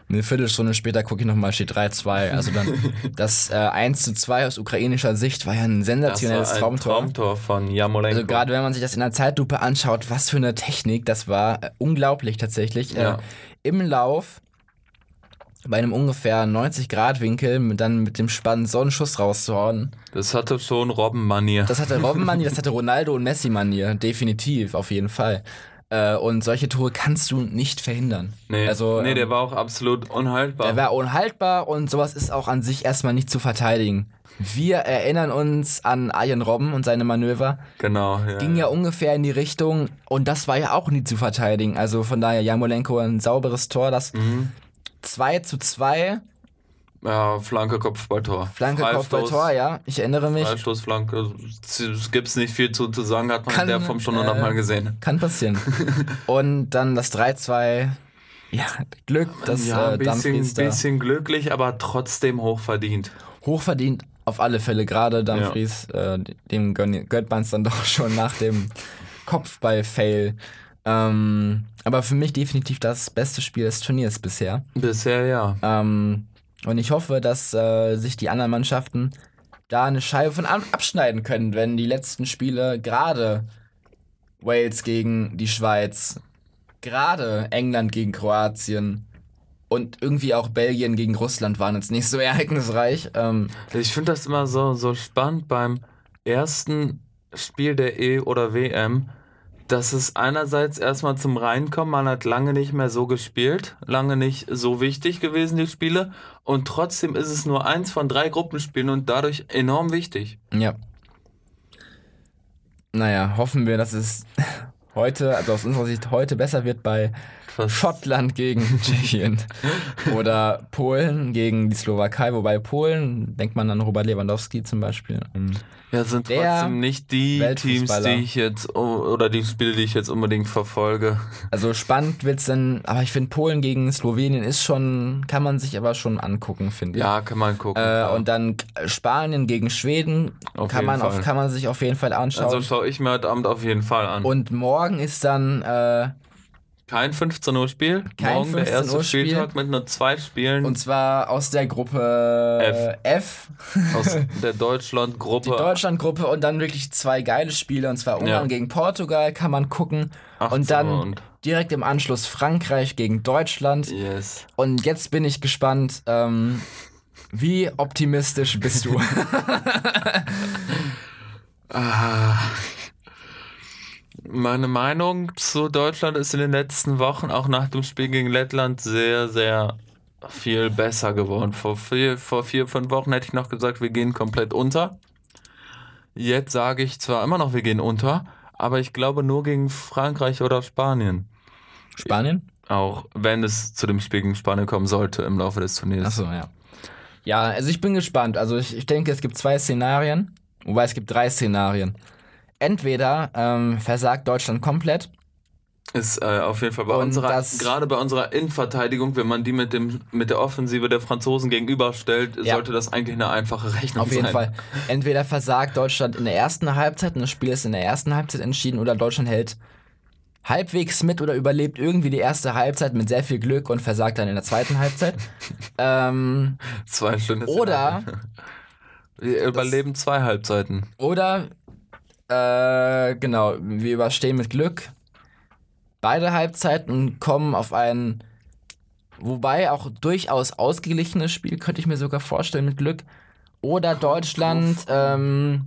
Eine Viertelstunde später gucke ich nochmal, steht 3-2. Also dann das äh, 1 zu 2 aus ukrainischer Sicht war ja ein das sensationelles war ein Traumtor. Traumtor von Jamolenko. Also gerade wenn man sich das in der Zeitlupe anschaut, was für eine Technik, das war äh, unglaublich tatsächlich. Ja. Äh, Im Lauf bei einem ungefähr 90 Grad Winkel mit, dann mit dem Spann so einen Schuss rauszuhauen. das hatte schon Robben-Manier. Das hatte Robben-Manier, das hatte Ronaldo und Messi-Manier, definitiv, auf jeden Fall. Äh, und solche Tore kannst du nicht verhindern. Nee, also, nee der ähm, war auch absolut unhaltbar. Der war unhaltbar und sowas ist auch an sich erstmal nicht zu verteidigen. Wir erinnern uns an Arjen Robben und seine Manöver. genau. Ja, Ging ja ungefähr in die Richtung und das war ja auch nie zu verteidigen. Also von daher Jamolenko ein sauberes Tor, das Mhm. 2 zu 2, ja, Flanke, Kopfballtor. Flanke, Kopfballtor, ja, ich erinnere mich. Freistoß, Flanke. Es gibt nicht viel zu, zu sagen, hat man Kann, in der Form schon äh, hundertmal gesehen. Kann passieren. und dann das 3-2, ja, Glück, dass ja, äh, ein bisschen, bisschen glücklich, aber trotzdem hochverdient. hochverdient, auf alle Fälle, gerade Dumfries, äh, dem gönn- gönnt man es dann doch schon nach dem Kopfball-Fail. Ähm, aber für mich definitiv das beste Spiel des Turniers bisher. Bisher ja. Ähm, Und ich hoffe, dass äh, sich die anderen Mannschaften da eine Scheibe von ab abschneiden können, wenn die letzten Spiele gerade Wales gegen die Schweiz, gerade England gegen Kroatien und irgendwie auch Belgien gegen Russland waren jetzt nicht so ereignisreich. Ähm, Ich finde das immer so, so spannend beim ersten Spiel der E- oder WM, dass es einerseits erstmal zum Reinkommen, man hat lange nicht mehr so gespielt, lange nicht so wichtig gewesen, die Spiele, und trotzdem ist es nur eins von drei Gruppenspielen und dadurch enorm wichtig. ja. Naja, hoffen wir, dass es heute, also aus unserer Sicht heute besser wird bei Was- Schottland gegen Tschechien oder Polen gegen die Slowakei, wobei Polen, denkt man an Robert Lewandowski zum Beispiel. Ähm, Ja, sind trotzdem nicht die Teams, die ich jetzt, oder die Spiele, die ich jetzt unbedingt verfolge. Also spannend wird's dann, aber ich finde Polen gegen Slowenien ist schon, kann man sich aber schon angucken, finde ich. Ja, kann man gucken. Äh, klar. und dann Spanien gegen Schweden Auf kann man, auf, kann man sich auf jeden Fall anschauen. also schaue ich mir heute Abend auf jeden Fall an. und morgen ist dann äh, Kein 15 Uhr Spiel. Kein Morgen der 15 erste Uhr Spiel. Spieltag mit nur zwei Spielen und zwar aus der Gruppe F, aus der Deutschland-Gruppe. die Deutschland-Gruppe und dann wirklich zwei geile Spiele und zwar Ungarn Ja. gegen Portugal kann man gucken 18 und dann und- direkt im Anschluss Frankreich gegen Deutschland Yes. und jetzt bin ich gespannt, ähm, wie optimistisch bist du? Ah. Meine Meinung zu Deutschland ist in den letzten Wochen, auch nach dem Spiel gegen Lettland, sehr, sehr viel besser geworden. Vor vier, vor vier, fünf Wochen hätte ich noch gesagt, wir gehen komplett unter. Jetzt sage ich zwar immer noch, wir gehen unter, aber ich glaube nur gegen Frankreich oder Spanien. Spanien? Auch wenn es zu dem Spiel gegen Spanien kommen sollte im Laufe des Turniers. Achso, ja. Ja, also ich bin gespannt. Also ich, ich denke, es gibt zwei Szenarien, wobei es gibt drei Szenarien. Entweder ähm, versagt Deutschland komplett Ist äh, auf jeden Fall bei Und unserer, gerade bei unserer Innenverteidigung, wenn man die mit, dem, mit der Offensive der Franzosen gegenüberstellt, Ja. sollte das eigentlich eine einfache Rechnung Auf jeden sein. Fall. Entweder versagt Deutschland in der ersten Halbzeit und das Spiel ist in der ersten Halbzeit entschieden oder Deutschland hält halbwegs mit oder überlebt irgendwie die erste Halbzeit mit sehr viel Glück und versagt dann in der zweiten Halbzeit. ähm, Zwei schöne Oder-. Wir überleben zwei Halbzeiten. oder, äh, genau, wir überstehen mit Glück beide Halbzeiten und kommen auf ein, wobei auch durchaus ausgeglichenes Spiel, könnte ich mir sogar vorstellen mit Glück. Oder Deutschland ähm,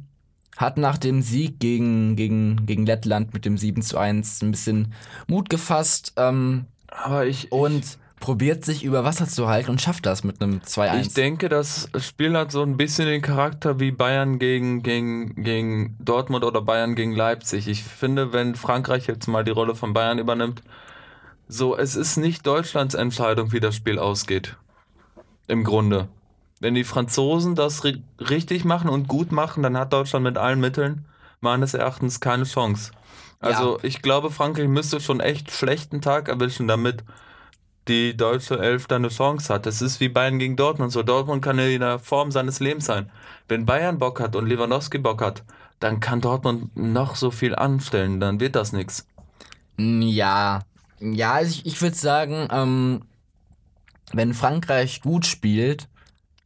hat nach dem Sieg gegen, gegen, gegen Lettland mit dem 7 zu 1 ein bisschen Mut gefasst ähm, Aber ich, und probiert sich über Wasser zu halten und schafft das mit einem 2-1. ich denke, das Spiel hat so ein bisschen den Charakter wie Bayern gegen, gegen, gegen Dortmund oder Bayern gegen Leipzig. Ich finde, wenn Frankreich jetzt mal die Rolle von Bayern übernimmt, so, es ist nicht Deutschlands Entscheidung, wie das Spiel ausgeht. Im Grunde. Wenn die Franzosen das ri richtig machen und gut machen, dann hat Deutschland mit allen Mitteln meines Erachtens keine Chance. Also ich glaube, Frankreich müsste schon echt schlechten Tag erwischen, damit die deutsche Elf da eine Chance hat. Das ist wie Bayern gegen Dortmund. So Dortmund kann in der Form seines Lebens sein. Wenn Bayern Bock hat und Lewandowski Bock hat, dann kann Dortmund noch so viel anstellen, dann wird das nichts. Ja, ja, also ich, ich würde sagen, ähm, wenn Frankreich gut spielt,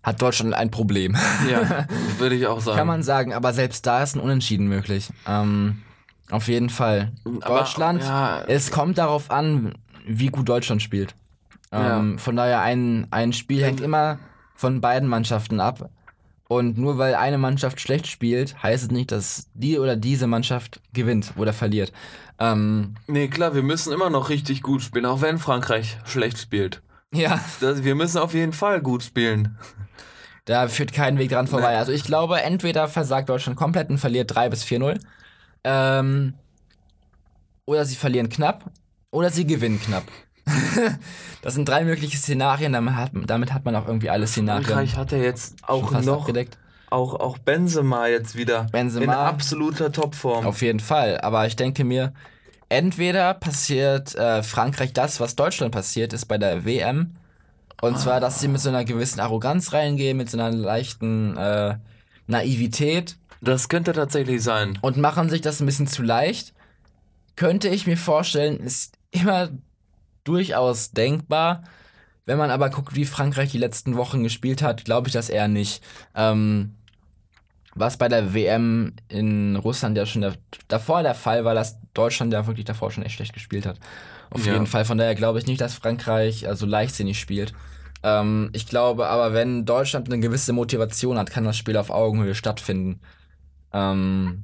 hat Deutschland ein Problem. Ja, würde ich auch sagen. Kann man sagen, aber selbst da ist ein Unentschieden möglich. Ähm, auf jeden Fall. Aber, Deutschland, ja, es kommt darauf an, wie gut Deutschland spielt. Ähm, Von daher, ein, ein Spiel hängt immer von beiden Mannschaften ab. Und nur weil eine Mannschaft schlecht spielt, heißt es nicht, dass die oder diese Mannschaft gewinnt oder verliert. Ähm, Nee, klar, wir müssen immer noch richtig gut spielen, auch wenn Frankreich schlecht spielt. ja, Das, wir müssen auf jeden Fall gut spielen. Da führt kein Weg dran vorbei. Nee. Also ich glaube, entweder versagt Deutschland komplett und verliert 3 bis 4-0. Ähm, oder sie verlieren knapp. Oder sie gewinnen knapp. Das sind drei mögliche Szenarien. Damit hat, damit hat man auch irgendwie alle Szenarien Frankreich hat ja jetzt auch noch, abgedeckt. auch, auch Benzema jetzt wieder Benzema. in absoluter Topform. Auf jeden Fall. Aber ich denke mir, entweder passiert äh, Frankreich das, was Deutschland passiert ist bei der WM. Und zwar, dass sie mit so einer gewissen Arroganz reingehen, mit so einer leichten äh, Naivität. Das könnte tatsächlich sein. und machen sich das ein bisschen zu leicht, könnte ich mir vorstellen, ist immer durchaus denkbar, Wenn man aber guckt, wie Frankreich die letzten Wochen gespielt hat, glaube ich das eher nicht. Ähm, was bei der WM in Russland ja schon der, davor der Fall war, dass Deutschland ja wirklich davor schon echt schlecht gespielt hat. Auf Ja. jeden Fall. Von daher glaube ich nicht, dass Frankreich also leichtsinnig spielt. Ähm, ich glaube aber, wenn Deutschland eine gewisse Motivation hat, kann das Spiel auf Augenhöhe stattfinden. Ähm,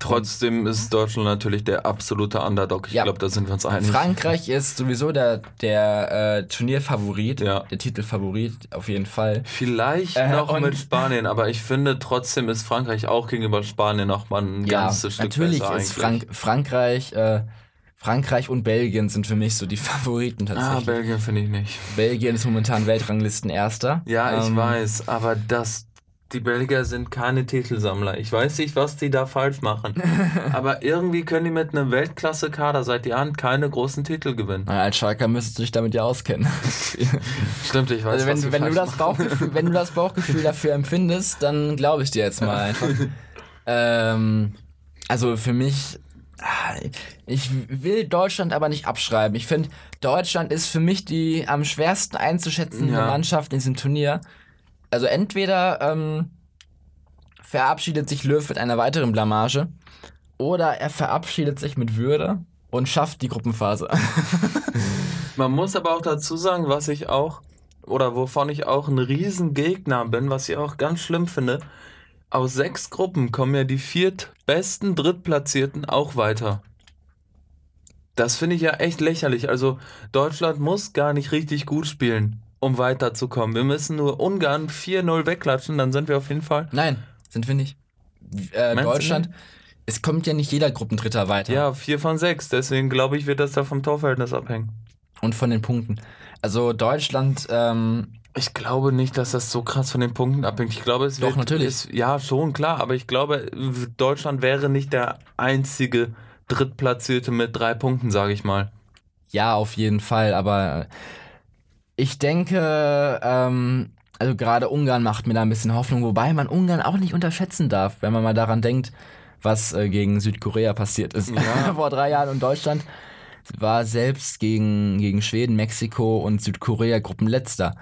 Trotzdem ist Deutschland natürlich der absolute Underdog. Ich Ja. glaube, da sind wir uns einig. Frankreich ist sowieso der, der äh, Turnierfavorit, Ja. der Titelfavorit, auf jeden Fall. Vielleicht Äh, noch mit Spanien, aber ich finde trotzdem ist Frankreich auch gegenüber Spanien noch mal ein Ja, ganzes Stück natürlich besser ist eigentlich. Frank Frankreich, äh, Frankreich und Belgien sind für mich so die Favoriten Ah, tatsächlich. Belgien finde ich nicht. Belgien ist momentan Weltranglisten-Erster. Ja, ich Ähm, weiß, aber das, die Belgier sind keine Titelsammler. Ich weiß nicht, was die da falsch machen. aber irgendwie können die mit einem Weltklasse-Kader seit Jahren keine großen Titel gewinnen. Na, als Schalker müsstest du dich damit ja auskennen. Stimmt, ich weiß, also wenn, sie wenn, du das. Bauchgefühl, wenn du das Bauchgefühl dafür empfindest, dann glaube ich dir jetzt mal einfach. ähm, also für mich, ich will Deutschland aber nicht abschreiben. Ich finde, Deutschland ist für mich die am schwersten einzuschätzende Ja. Mannschaft in diesem Turnier. Also entweder ähm, verabschiedet sich Löw mit einer weiteren Blamage oder er verabschiedet sich mit Würde und schafft die Gruppenphase. Man muss aber auch dazu sagen, was ich auch, oder wovon ich auch ein Riesengegner bin, was ich auch ganz schlimm finde, aus sechs Gruppen kommen ja die viertbesten Drittplatzierten auch weiter. Das finde ich ja echt lächerlich. Also Deutschland muss gar nicht richtig gut spielen, um weiterzukommen. Wir müssen nur Ungarn 4-0 wegklatschen, dann sind wir auf jeden Fall. Nein, sind wir nicht. Äh, Deutschland, es kommt ja nicht jeder Gruppendritter weiter. Ja, 4 von 6. Deswegen glaube ich, wird das da vom Torverhältnis abhängen. Und von den Punkten. Also Deutschland, ähm, Ich glaube nicht, dass das so krass von den Punkten abhängt. Ich glaube, es Doch, wird, natürlich. Ist, ja, schon, klar. Aber ich glaube, Deutschland wäre nicht der einzige Drittplatzierte mit drei Punkten, sage ich mal. ja, auf jeden Fall, aber ich denke, ähm, also gerade Ungarn macht mir da ein bisschen Hoffnung, wobei man Ungarn auch nicht unterschätzen darf, wenn man mal daran denkt, was äh, gegen Südkorea passiert ist Ja. vor drei Jahren und Deutschland war selbst gegen, gegen Schweden, Mexiko und Südkorea Gruppenletzter.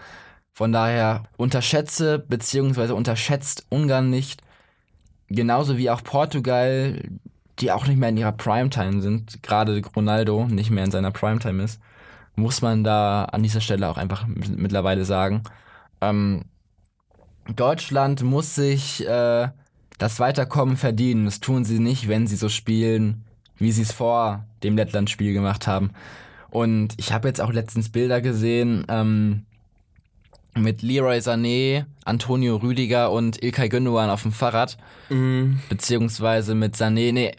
Von daher unterschätze bzw. unterschätzt Ungarn nicht, genauso wie auch Portugal, die auch nicht mehr in ihrer Primetime sind, gerade Ronaldo nicht mehr in seiner Primetime ist, muss man da an dieser Stelle auch einfach mittlerweile sagen. Ähm, Deutschland muss sich äh, das Weiterkommen verdienen. Das tun sie nicht, wenn sie so spielen, wie sie es vor dem Lettland-Spiel gemacht haben. Und ich habe jetzt auch letztens Bilder gesehen ähm, mit Leroy Sané, Antonio Rüdiger und Ilkay Gündogan auf dem Fahrrad Mhm. beziehungsweise mit Sané, nee,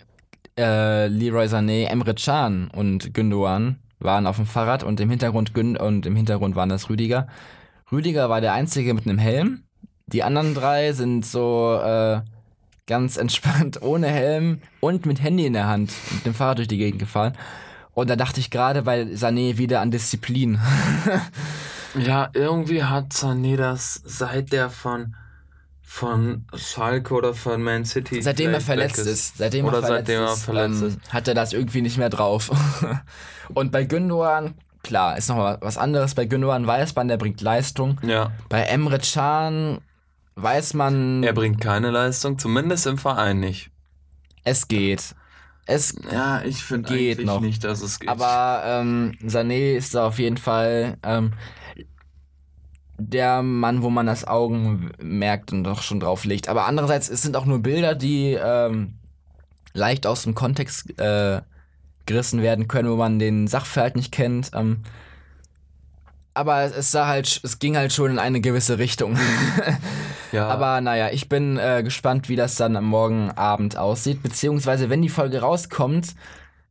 äh, Leroy Sané, Emre Can und Gündogan waren auf dem Fahrrad und im Hintergrund Gün und im Hintergrund waren das Rüdiger. Rüdiger war der einzige mit einem Helm. Die anderen drei sind so äh, ganz entspannt ohne Helm und mit Handy in der Hand mit dem Fahrrad durch die Gegend gefahren. Und da dachte ich gerade bei Sané wieder an Disziplin. Ja, irgendwie hat Sané das seit der von, von Schalke oder von Man City. Seitdem er verletzt ist, seitdem Oder er verletzt, seitdem er ist, verletzt ähm, ist. hat er das irgendwie nicht mehr drauf. Und bei Gündogan, klar, ist noch was anderes. Bei Gündogan weiß man, der bringt Leistung. Ja, Bei Emre Can weiß man, er bringt keine Leistung, zumindest im Verein nicht. es geht. Es, Ja, ich finde Geht eigentlich noch. nicht, dass es geht. aber ähm, Sané ist da auf jeden Fall ähm, der Mann, wo man das Augen merkt und doch schon drauf legt. Aber andererseits, es sind auch nur Bilder, die ähm, leicht aus dem Kontext äh, gerissen werden können, wo man den Sachverhalt nicht kennt. Ähm, aber es, sah halt, es ging halt schon in eine gewisse Richtung. ja, aber naja, ich bin äh, gespannt, wie das dann am Morgenabend aussieht. Beziehungsweise, wenn die Folge rauskommt,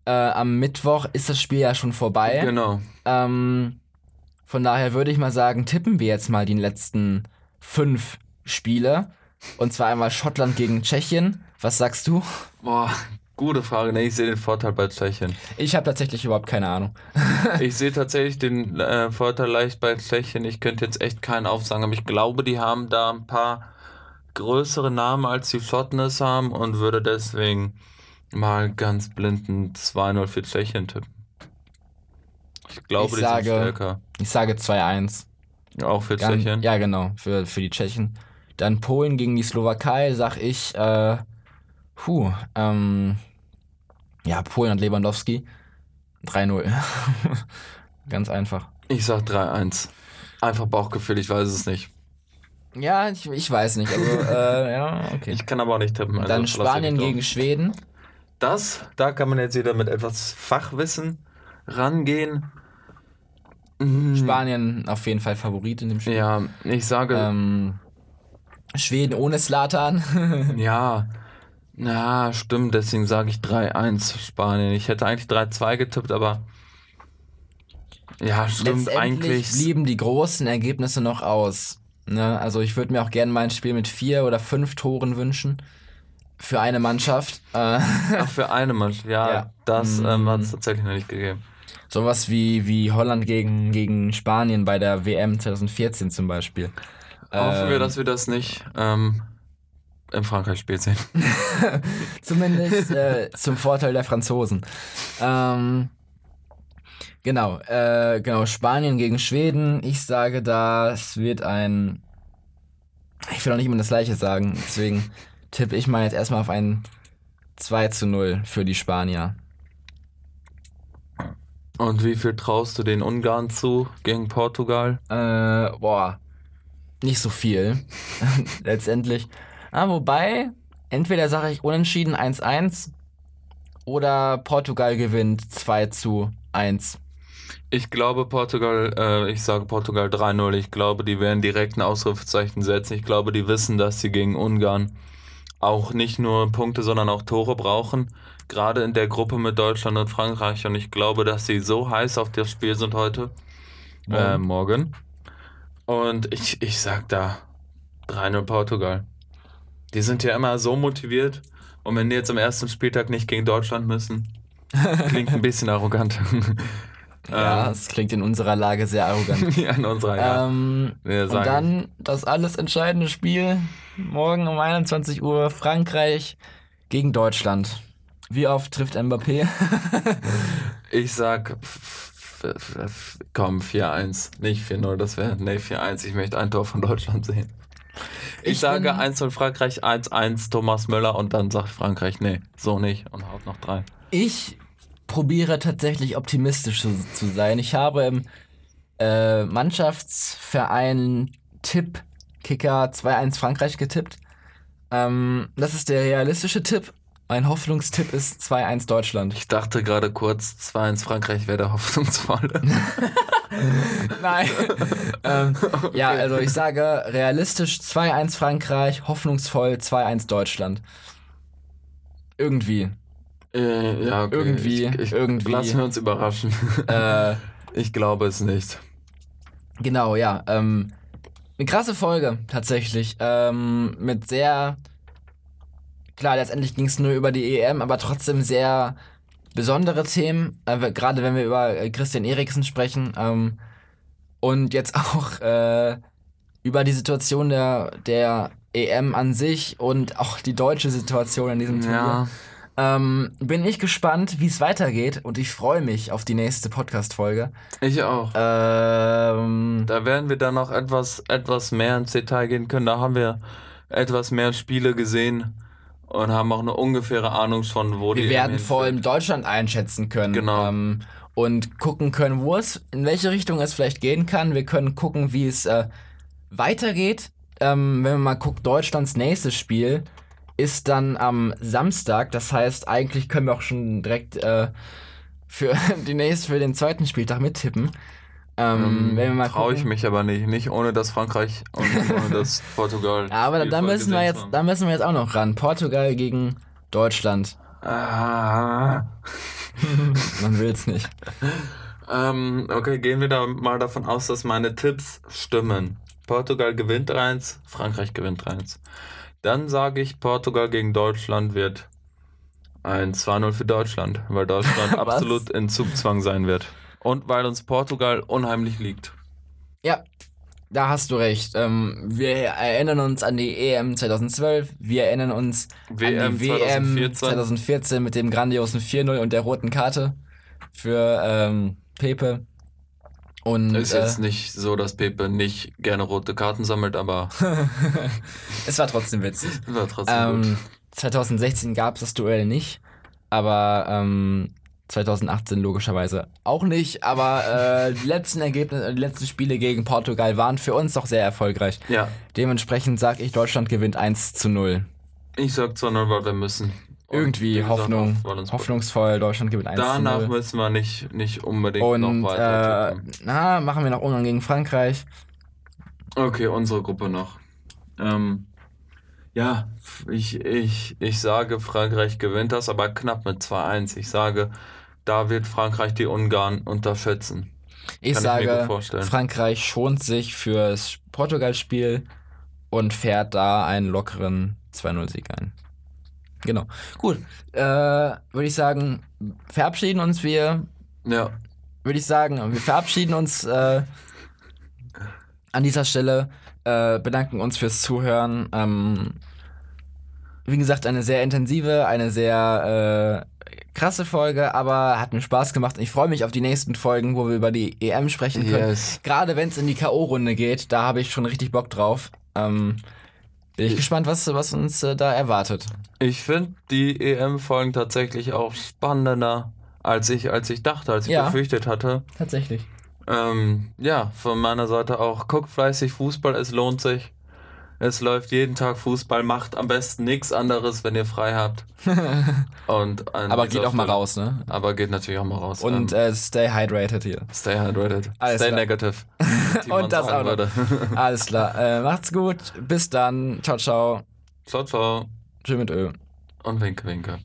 äh, am Mittwoch ist das Spiel ja schon vorbei. genau. Ähm, von daher würde ich mal sagen, tippen wir jetzt mal die letzten fünf Spiele. Und zwar einmal Schottland gegen Tschechien. Was sagst du? Boah, gute Frage. Nee, ich sehe den Vorteil bei Tschechien. Ich habe tatsächlich überhaupt keine Ahnung. Ich sehe tatsächlich den äh, Vorteil leicht bei Tschechien. Ich könnte jetzt echt keinen aufsagen, aber ich glaube, die haben da ein paar größere Namen, als die Schotten es haben und würde deswegen mal ganz blinden 2-0 für Tschechien tippen. Ich glaube, Ich die sage- sind stärker. Ich sage 2-1. Auch für Dann- Tschechien. Ja, genau, für, für die Tschechen. Dann Polen gegen die Slowakei, sag ich, äh, puh, ähm, ja, Polen und Lewandowski. 3-0. Ganz einfach. Ich sag 3-1. Einfach Bauchgefühl, ich weiß es nicht. Ja, ich, ich weiß nicht, also, äh, ja, okay. Ich kann aber auch nicht tippen. also Dann Spanien gegen. Schweden. Das, da kann man jetzt wieder mit etwas Fachwissen rangehen. Mhm. Spanien auf jeden Fall Favorit in dem Spiel. Ja, ich sage, Ähm, Schweden ohne Slatan. ja, na, stimmt, deswegen sage ich 3-1 Spanien. Ich hätte eigentlich 3-2 getippt, aber ja, stimmt eigentlich. blieben die großen Ergebnisse noch aus. Ne? Also ich würde mir auch gerne mal ein Spiel mit vier oder fünf Toren wünschen. Für eine Mannschaft. Äh, Ach, für eine Mannschaft, ja, Ja. das ähm, hat es tatsächlich noch nicht gegeben. Sowas wie, wie Holland gegen, gegen Spanien bei der WM 2014 zum Beispiel. Hoffen wir, Ähm, dass wir das nicht ähm, im Frankreich-Spiel sehen. Zumindest äh, zum Vorteil der Franzosen. Ähm, genau, äh, genau, Spanien gegen Schweden. Ich sage, das wird ein. Ich will auch nicht immer das gleiche sagen, deswegen tippe ich mal jetzt erstmal auf ein 2 zu 0 für die Spanier. Und wie viel traust du den Ungarn zu gegen Portugal? Äh, boah, nicht so viel. Letztendlich. Ah, wobei, entweder sage ich unentschieden 1-1 oder Portugal gewinnt 2 zu 1. Ich glaube Portugal, äh, ich sage Portugal 3-0. Ich glaube, die werden direkt ein Ausrufezeichen setzen. Ich glaube, die wissen, dass sie gegen Ungarn auch nicht nur Punkte, sondern auch Tore brauchen. Gerade in der Gruppe mit Deutschland und Frankreich. Und ich glaube, dass sie so heiß auf das Spiel sind heute. Morgen. Äh, morgen. Und ich, ich sag da 3-0 Portugal. Die sind ja immer so motiviert. Und wenn die jetzt am ersten Spieltag nicht gegen Deutschland müssen, klingt ein bisschen arrogant. Ja, Ähm, es klingt in unserer Lage sehr arrogant. ja, in unserer, ja. ähm, und dann das alles entscheidende Spiel morgen um 21 Uhr Frankreich gegen Deutschland. Wie oft trifft Mbappé? Ich sag, komm, 4-1. Nicht 4-0, das wäre, nee, 4-1. Ich möchte ein Tor von Deutschland sehen. Ich, Ich sage bin- 1-0 Frankreich, 1-1 Thomas Müller und dann sagt Frankreich, nee, so nicht und haut noch drei. Ich probiere tatsächlich optimistisch zu, zu sein. Ich habe im äh, Mannschaftsverein Tipp Kicker 2-1 Frankreich getippt. Ähm, das ist der realistische Tipp. Mein Hoffnungstipp ist 2-1 Deutschland. Ich dachte gerade kurz, 2-1 Frankreich wäre der hoffnungsvolle. Nein. ähm, Ja, also ich sage realistisch 2-1 Frankreich, hoffnungsvoll 2-1 Deutschland. Irgendwie. Äh, ja, okay. Irgendwie, Ich, ich, irgendwie. Lassen wir uns überraschen. Äh, ich glaube es nicht. Genau, ja. Ähm, eine krasse Folge tatsächlich. Ähm, mit sehr. Klar, letztendlich ging es nur über die EM, aber trotzdem sehr besondere Themen. Äh, Gerade wenn wir über äh, Christian Eriksen sprechen. Ähm, und jetzt auch äh, über die Situation der, der EM an sich und auch die deutsche Situation in diesem Turnier. Ja, Ähm, bin ich gespannt, wie es weitergeht und ich freue mich auf die nächste Podcast-Folge. ich auch. Ähm, Da werden wir dann noch etwas, etwas mehr ins Detail gehen können. Da haben wir etwas mehr Spiele gesehen und haben auch eine ungefähre Ahnung schon, wo die Wir werden vor allem. Deutschland einschätzen können. Genau. Ähm, und gucken können, wo es, in welche Richtung es vielleicht gehen kann. Wir können gucken, wie es äh, weitergeht. Ähm, wenn man mal guckt, Deutschlands nächstes Spiel ist dann am Samstag. Das heißt, eigentlich können wir auch schon direkt äh, für, die nächste, für den zweiten Spieltag mittippen. Ähm, wir mal Traue ich mich aber nicht. Nicht ohne das Frankreich und ohne das Portugal. Aber da müssen wir jetzt, haben. da müssen wir jetzt auch noch ran. Portugal gegen Deutschland. Ah. Man will's nicht. Ähm, okay, gehen wir da mal davon aus, dass meine Tipps stimmen. Portugal gewinnt 1, Frankreich gewinnt 1. Dann sage ich, Portugal gegen Deutschland wird ein 2-0 für Deutschland, weil Deutschland absolut in Zugzwang sein wird. Und weil uns Portugal unheimlich liegt. Ja, da hast du recht. Ähm, wir erinnern uns an die EM 2012. Wir erinnern uns WM an die WM 2014. 2014 mit dem grandiosen 4-0 und der roten Karte für ähm, Pepe. Und Ist äh, jetzt nicht so, dass Pepe nicht gerne rote Karten sammelt, aber es war trotzdem witzig. war trotzdem gut. Ähm, 2016 gab es das Duell nicht, aber ähm, 2018 logischerweise auch nicht. Aber äh, die letzten Ergebnisse, die letzten Spiele gegen Portugal waren für uns doch sehr erfolgreich. Ja, Dementsprechend sage ich, Deutschland gewinnt 1 zu 0. ich sag zwar nur, weil wir müssen. Irgendwie Hoffnung, hoffnungsvoll, Deutschland gewinnt 1 zu Danach 0. müssen wir nicht, nicht unbedingt Und noch weiter äh, na, machen wir noch Ungarn gegen Frankreich. Okay, unsere Gruppe noch. Ähm, ja, ich, ich, ich sage, Frankreich gewinnt das, aber knapp mit 2-1. Ich sage, da wird Frankreich die Ungarn unterschätzen. Ich Kann ich sage, vorstellen. Frankreich schont sich fürs Portugal-Spiel und fährt da einen lockeren 2-0-Sieg ein. Genau. Gut. Äh, würde ich sagen, verabschieden uns wir. Ja, Würde ich sagen, wir verabschieden uns äh, an dieser Stelle. Äh, bedanken uns fürs Zuhören. Ähm, wie gesagt, eine sehr intensive, eine sehr äh, krasse Folge, aber hat mir Spaß gemacht. Ich freue mich auf die nächsten Folgen, wo wir über die EM sprechen können. yes. Gerade wenn es in die K.O.-Runde geht, da habe ich schon richtig Bock drauf. Ähm, bin ich gespannt, was, was uns äh, da erwartet. Ich finde die EM-Folgen tatsächlich auch spannender, als ich, als ich dachte, als ich Ja. befürchtet hatte. Tatsächlich. Ähm, ja, von meiner Seite auch. Guckt fleißig Fußball, es lohnt sich. Es läuft jeden Tag Fußball, macht am besten nichts anderes, wenn ihr frei habt. Und an Aber geht auch mal raus, ne? Aber geht natürlich auch mal raus. Und ähm, äh, stay hydrated hier. stay hydrated. Alles stay klar. negative. Und das auch noch. würde. Alles klar. Äh, macht's gut. Bis dann. Ciao, ciao. ciao, ciao. Tschüss mit Ö. Und winke, winke.